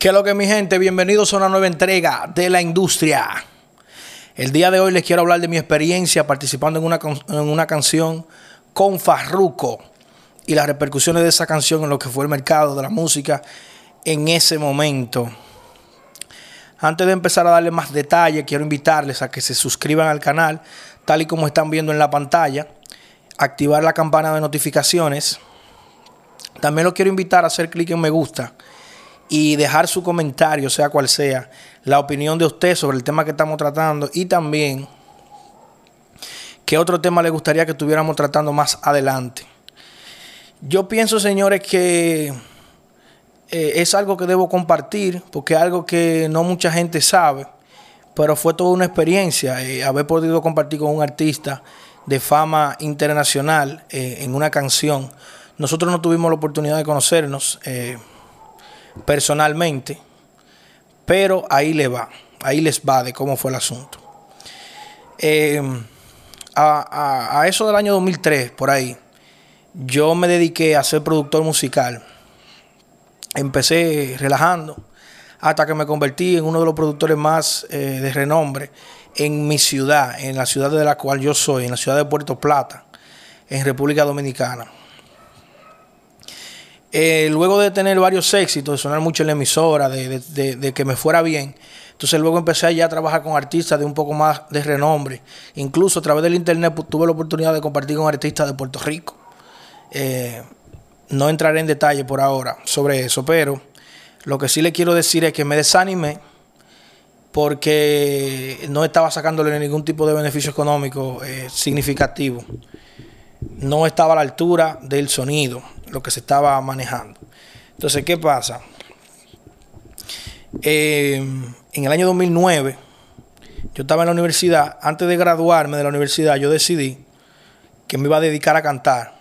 ¿Qué lo que mi gente? Bienvenidos a una nueva entrega de la industria. El día de hoy les quiero hablar de mi experiencia participando en una, en una canción con Farruko y las repercusiones de esa canción en lo que fue el mercado de la música en ese momento. Antes de empezar a darle más detalles, quiero invitarles a que se suscriban al canal, tal y como están viendo en la pantalla, activar la campana de notificaciones. También los quiero invitar a hacer clic en me gusta y dejar su comentario, sea cual sea, la opinión de usted sobre el tema que estamos tratando y también qué otro tema le gustaría que estuviéramos tratando más adelante. Yo pienso, señores, que eh, es algo que debo compartir porque es algo que no mucha gente sabe, pero fue toda una experiencia eh, haber podido compartir con un artista de fama internacional eh, en una canción. Nosotros no tuvimos la oportunidad de conocernos personalmente, pero ahí le va, ahí les va de cómo fue el asunto. Eh, a, eso del año 2003, por ahí, yo me dediqué a ser productor musical. Empecé relajando hasta que me convertí en uno de los productores más eh, de renombre en mi ciudad, en la ciudad de la cual yo soy, en la ciudad de Puerto Plata, en República Dominicana. Eh, luego de tener varios éxitos, de sonar mucho en la emisora, de, que me fuera bien, entonces luego empecé ya a trabajar con artistas de un poco más de renombre. Incluso a través del internet pues, tuve la oportunidad de compartir con artistas de Puerto Rico. Eh, no entraré en detalle por ahora sobre eso, pero lo que sí le quiero decir es que me desanimé porque no estaba sacándole ningún tipo de beneficio económico eh, significativo. No estaba a la altura del sonido lo que se estaba manejando. Entonces, ¿qué pasa? Eh, en el año 2009, yo estaba en la universidad, antes de graduarme de la universidad, yo decidí que me iba a dedicar a cantar.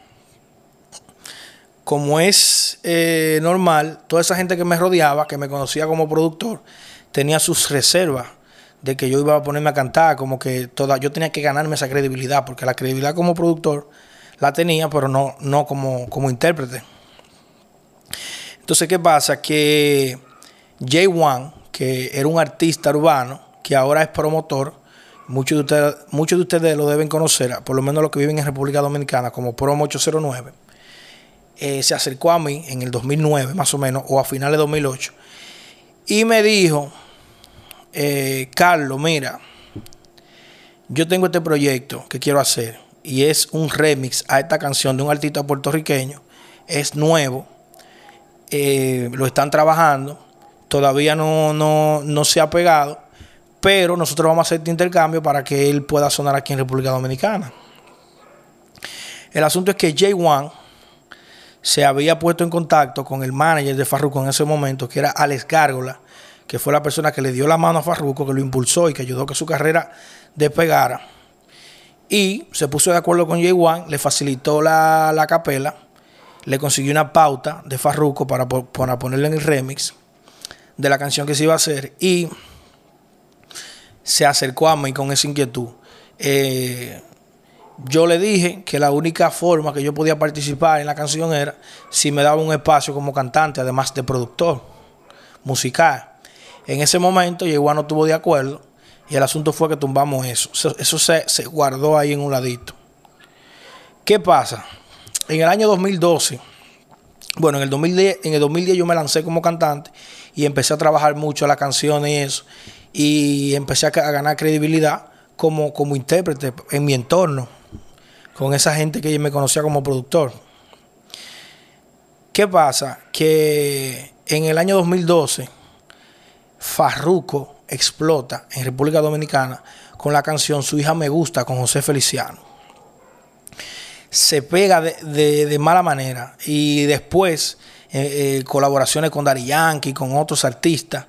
Como es eh, normal, toda esa gente que me rodeaba, que me conocía como productor, tenía sus reservas de que yo iba a ponerme a cantar, como que toda, yo tenía que ganarme esa credibilidad, porque la credibilidad como productor la tenía, pero no, no como, como intérprete. Entonces, ¿qué pasa? Que Jay Wan, que era un artista urbano, que ahora es promotor, muchos de ustedes, muchos de ustedes lo deben conocer, por lo menos los que viven en República Dominicana, como Promo 809, eh, se acercó a mí en el 2009, más o menos, o a finales de 2008, y me dijo, eh, Carlos, mira, yo tengo este proyecto que quiero hacer y es un remix a esta canción de un artista puertorriqueño. Es nuevo. Eh, lo están trabajando. Todavía no, no, se ha pegado. Pero nosotros vamos a hacer este intercambio para que él pueda sonar aquí en República Dominicana. El asunto es que Jay Wan se había puesto en contacto con el manager de Farruko en ese momento, que era Alex Gárgola, que fue la persona que le dio la mano a Farruko, que lo impulsó y que ayudó a que su carrera despegara. Y se puso de acuerdo con Jay Wan, le facilitó la, la capela, le consiguió una pauta de Farruko para, para ponerle en el remix de la canción que se iba a hacer y se acercó a mí con esa inquietud. Eh, yo le dije que la única forma que yo podía participar en la canción era si me daba un espacio como cantante, además de productor musical. En ese momento, Wan no estuvo de acuerdo y el asunto fue que tumbamos eso. Eso, se, guardó ahí en un ladito. ¿Qué pasa? En el año 2012, bueno, en el 2010, en el 2010 yo me lancé como cantante y empecé a trabajar mucho las canciones y eso. Y empecé a, ganar credibilidad como, como intérprete en mi entorno, con esa gente que me conocía como productor. ¿Qué pasa? Que en el año 2012, Farruco explota en República Dominicana con la canción Su hija me gusta con José Feliciano. Se pega de, mala manera y después eh, eh, colaboraciones con Dari Yankee, con otros artistas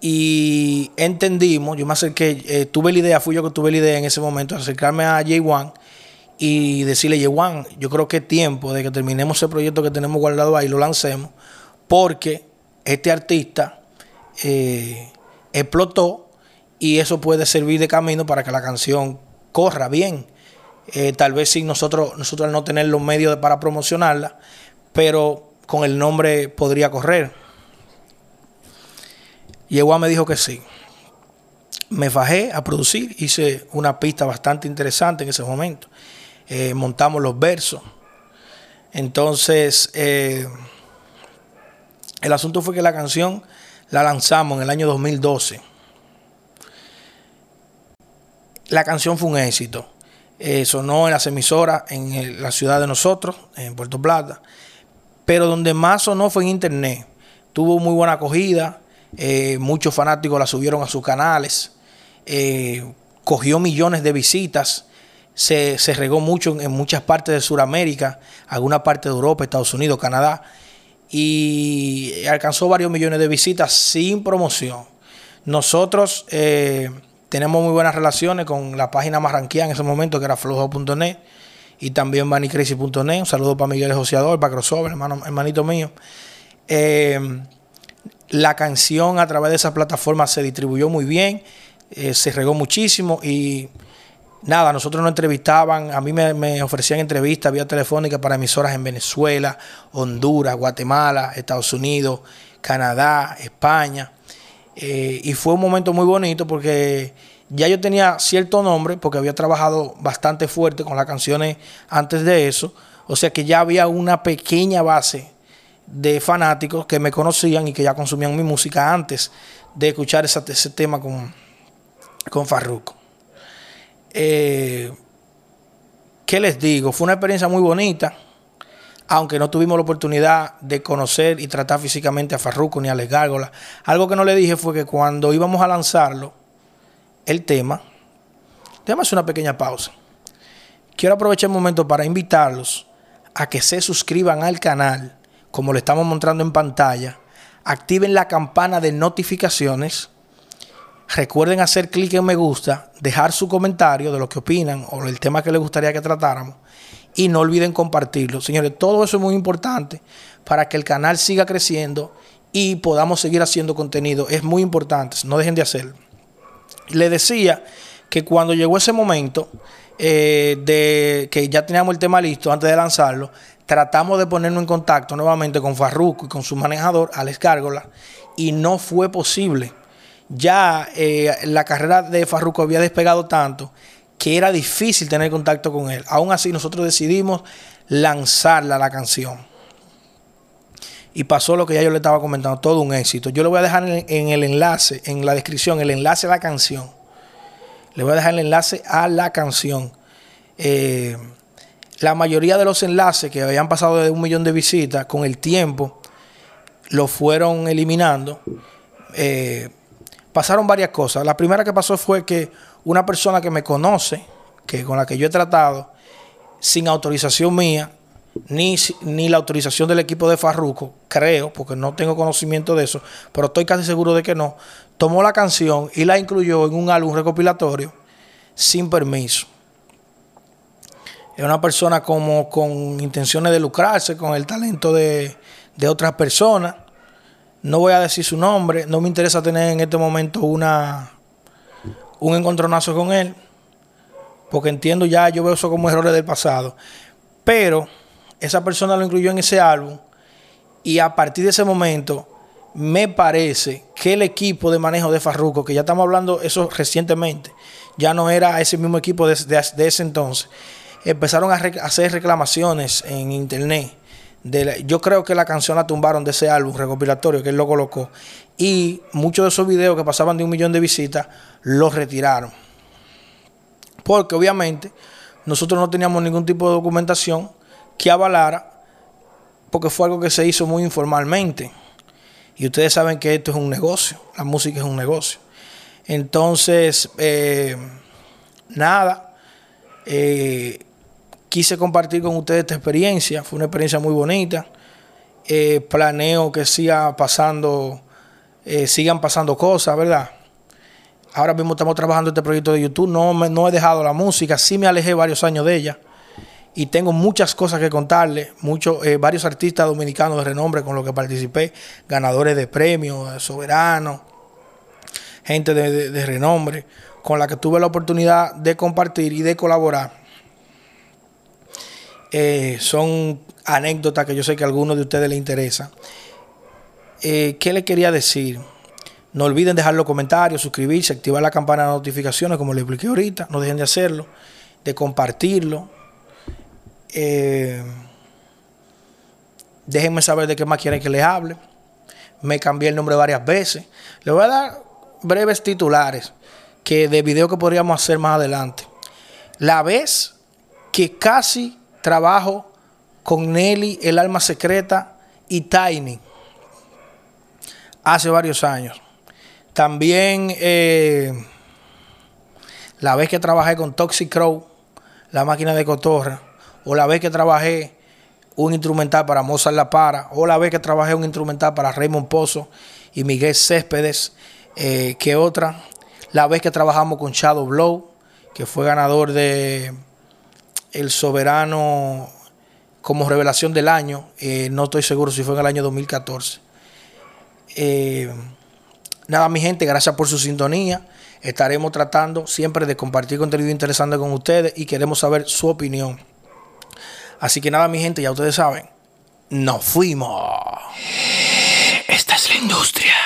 y entendimos, yo me acerqué, eh, tuve la idea, fui yo que tuve la idea en ese momento, acercarme a Jay Wan y decirle, Jay Wan, yo creo que es tiempo de que terminemos el proyecto que tenemos guardado ahí, lo lancemos, porque este artista explotó y eso puede servir de camino para que la canción corra bien. Eh, tal vez sin nosotros, nosotros no tener los medios para promocionarla, pero con el nombre podría correr. Yeguá me dijo que sí. Me fajé a producir, hice una pista bastante interesante en ese momento. Eh, montamos los versos. Entonces, eh, el asunto fue que la canción la lanzamos en el año 2012. La canción fue un éxito. Eh, sonó en las emisoras en la ciudad de nosotros, en Puerto Plata. Pero donde más sonó fue en internet. Tuvo muy buena acogida. Eh, muchos fanáticos la subieron a sus canales. Eh, cogió millones de visitas. Se, regó mucho en, muchas partes de Sudamérica, alguna parte de Europa, Estados Unidos, Canadá. Y alcanzó varios millones de visitas sin promoción. Nosotros tenemos muy buenas relaciones con la página más en ese momento, que era flojo.net, y también bunnycrazy.net. Un saludo para Miguel Joseador, para Crossover, hermano, hermanito mío. Eh, la canción a través de esa plataforma se distribuyó muy bien, eh, se regó muchísimo y nada, nosotros nos entrevistaban, a mí me, ofrecían entrevistas vía telefónica para emisoras en Venezuela, Honduras, Guatemala, Estados Unidos, Canadá, España. Eh, y fue un momento muy bonito porque ya yo tenía cierto nombre, porque había trabajado bastante fuerte con las canciones antes de eso. O sea que ya había una pequeña base de fanáticos que me conocían y que ya consumían mi música antes de escuchar ese, tema con, con Farruko. Eh, ¿Qué les digo? Fue una experiencia muy bonita aunque no tuvimos la oportunidad de conocer y tratar físicamente a Farruko ni a Les Gárgolas. Algo que no le dije fue que cuando íbamos a lanzarlo, el tema, déjame una pequeña pausa. Quiero aprovechar el momento para invitarlos a que se suscriban al canal, como lo estamos mostrando en pantalla, activen la campana de notificaciones, recuerden hacer clic en me gusta, dejar su comentario de lo que opinan o el tema que les gustaría que tratáramos y no olviden compartirlo. Señores, todo eso es muy importante para que el canal siga creciendo y podamos seguir haciendo contenido. Es muy importante, no dejen de hacerlo. Le decía que cuando llegó ese momento eh, de que ya teníamos el tema listo antes de lanzarlo, tratamos de ponernos en contacto nuevamente con Farruko y con su manejador, Alex Cárgola, y no fue posible. Ya eh, la carrera de Farruko había despegado tanto que era difícil tener contacto con él. Aún así, nosotros decidimos lanzarla la canción. Y pasó lo que ya yo le estaba comentando, todo un éxito. Yo le voy a dejar en, el enlace, en la descripción, el enlace a la canción. Le voy a dejar el enlace a la canción. Eh, la mayoría de los enlaces que habían pasado de un millón de visitas, con el tiempo, lo fueron eliminando. Eh, pasaron varias cosas. La primera que pasó fue que una persona que me conoce, que con la que yo he tratado, sin autorización mía, ni, ni la autorización del equipo de Farruco, creo, porque no tengo conocimiento de eso, pero estoy casi seguro de que no, tomó la canción y la incluyó en un álbum recopilatorio sin permiso. Es una persona como con intenciones de lucrarse con el talento de, de otras personas. No voy a decir su nombre, no me interesa tener en este momento una, un encontronazo con él, porque entiendo ya, yo veo eso como errores del pasado. Pero esa persona lo incluyó en ese álbum y a partir de ese momento me parece que el equipo de manejo de Farruko, que ya estamos hablando eso recientemente, ya no era ese mismo equipo de, ese entonces, empezaron a, hacer reclamaciones en internet. Yo creo que la canción la tumbaron de ese álbum recopilatorio que él lo colocó y muchos de esos videos que pasaban de un millón de visitas los retiraron. Porque obviamente nosotros no teníamos ningún tipo de documentación que avalara, porque fue algo que se hizo muy informalmente. Y ustedes saben que esto es un negocio, la música es un negocio. Entonces, eh, nada, eh, quise compartir con ustedes esta experiencia, fue una experiencia muy bonita. Eh, planeo que siga pasando eh, sigan pasando cosas, ¿verdad? Ahora mismo estamos trabajando este proyecto de YouTube. No, no he dejado la música, sí me alejé varios años de ella. Y tengo muchas cosas que contarles. Muchos, eh, varios artistas dominicanos de renombre con los que participé, ganadores de premios, soberanos, gente de, renombre, con la que tuve la oportunidad de compartir y de colaborar. Son anécdotas que yo sé que a algunos de ustedes les interesan. Eh, ¿qué le quería decir? No olviden dejar los comentarios, suscribirse, activar la campana de notificaciones, como les expliqué ahorita. No dejen de hacerlo, de compartirlo. Eh, déjenme saber de qué más quieren que les hable. Me cambié el nombre varias veces. Les voy a dar breves titulares que de video que podríamos hacer más adelante. La vez que casi trabajo con Nelly, el alma secreta y Tiny hace varios años. También eh, la vez que trabajé con Toxic Crow, la máquina de cotorra, o la vez que trabajé un instrumental para Mozart La Para, o la vez que trabajé un instrumental para Raymond Pozo y Miguel Céspedes, eh, que otra, la vez que trabajamos con Shadow Blow, que fue ganador de El Soberano como revelación del año, eh, no estoy seguro si fue en el año 2014. Eh, Nada, mi gente, gracias por su sintonía. Estaremos tratando siempre de compartir contenido interesante con ustedes y queremos saber su opinión. Así que nada, mi gente, ya ustedes saben, nos fuimos. Esta es la industria.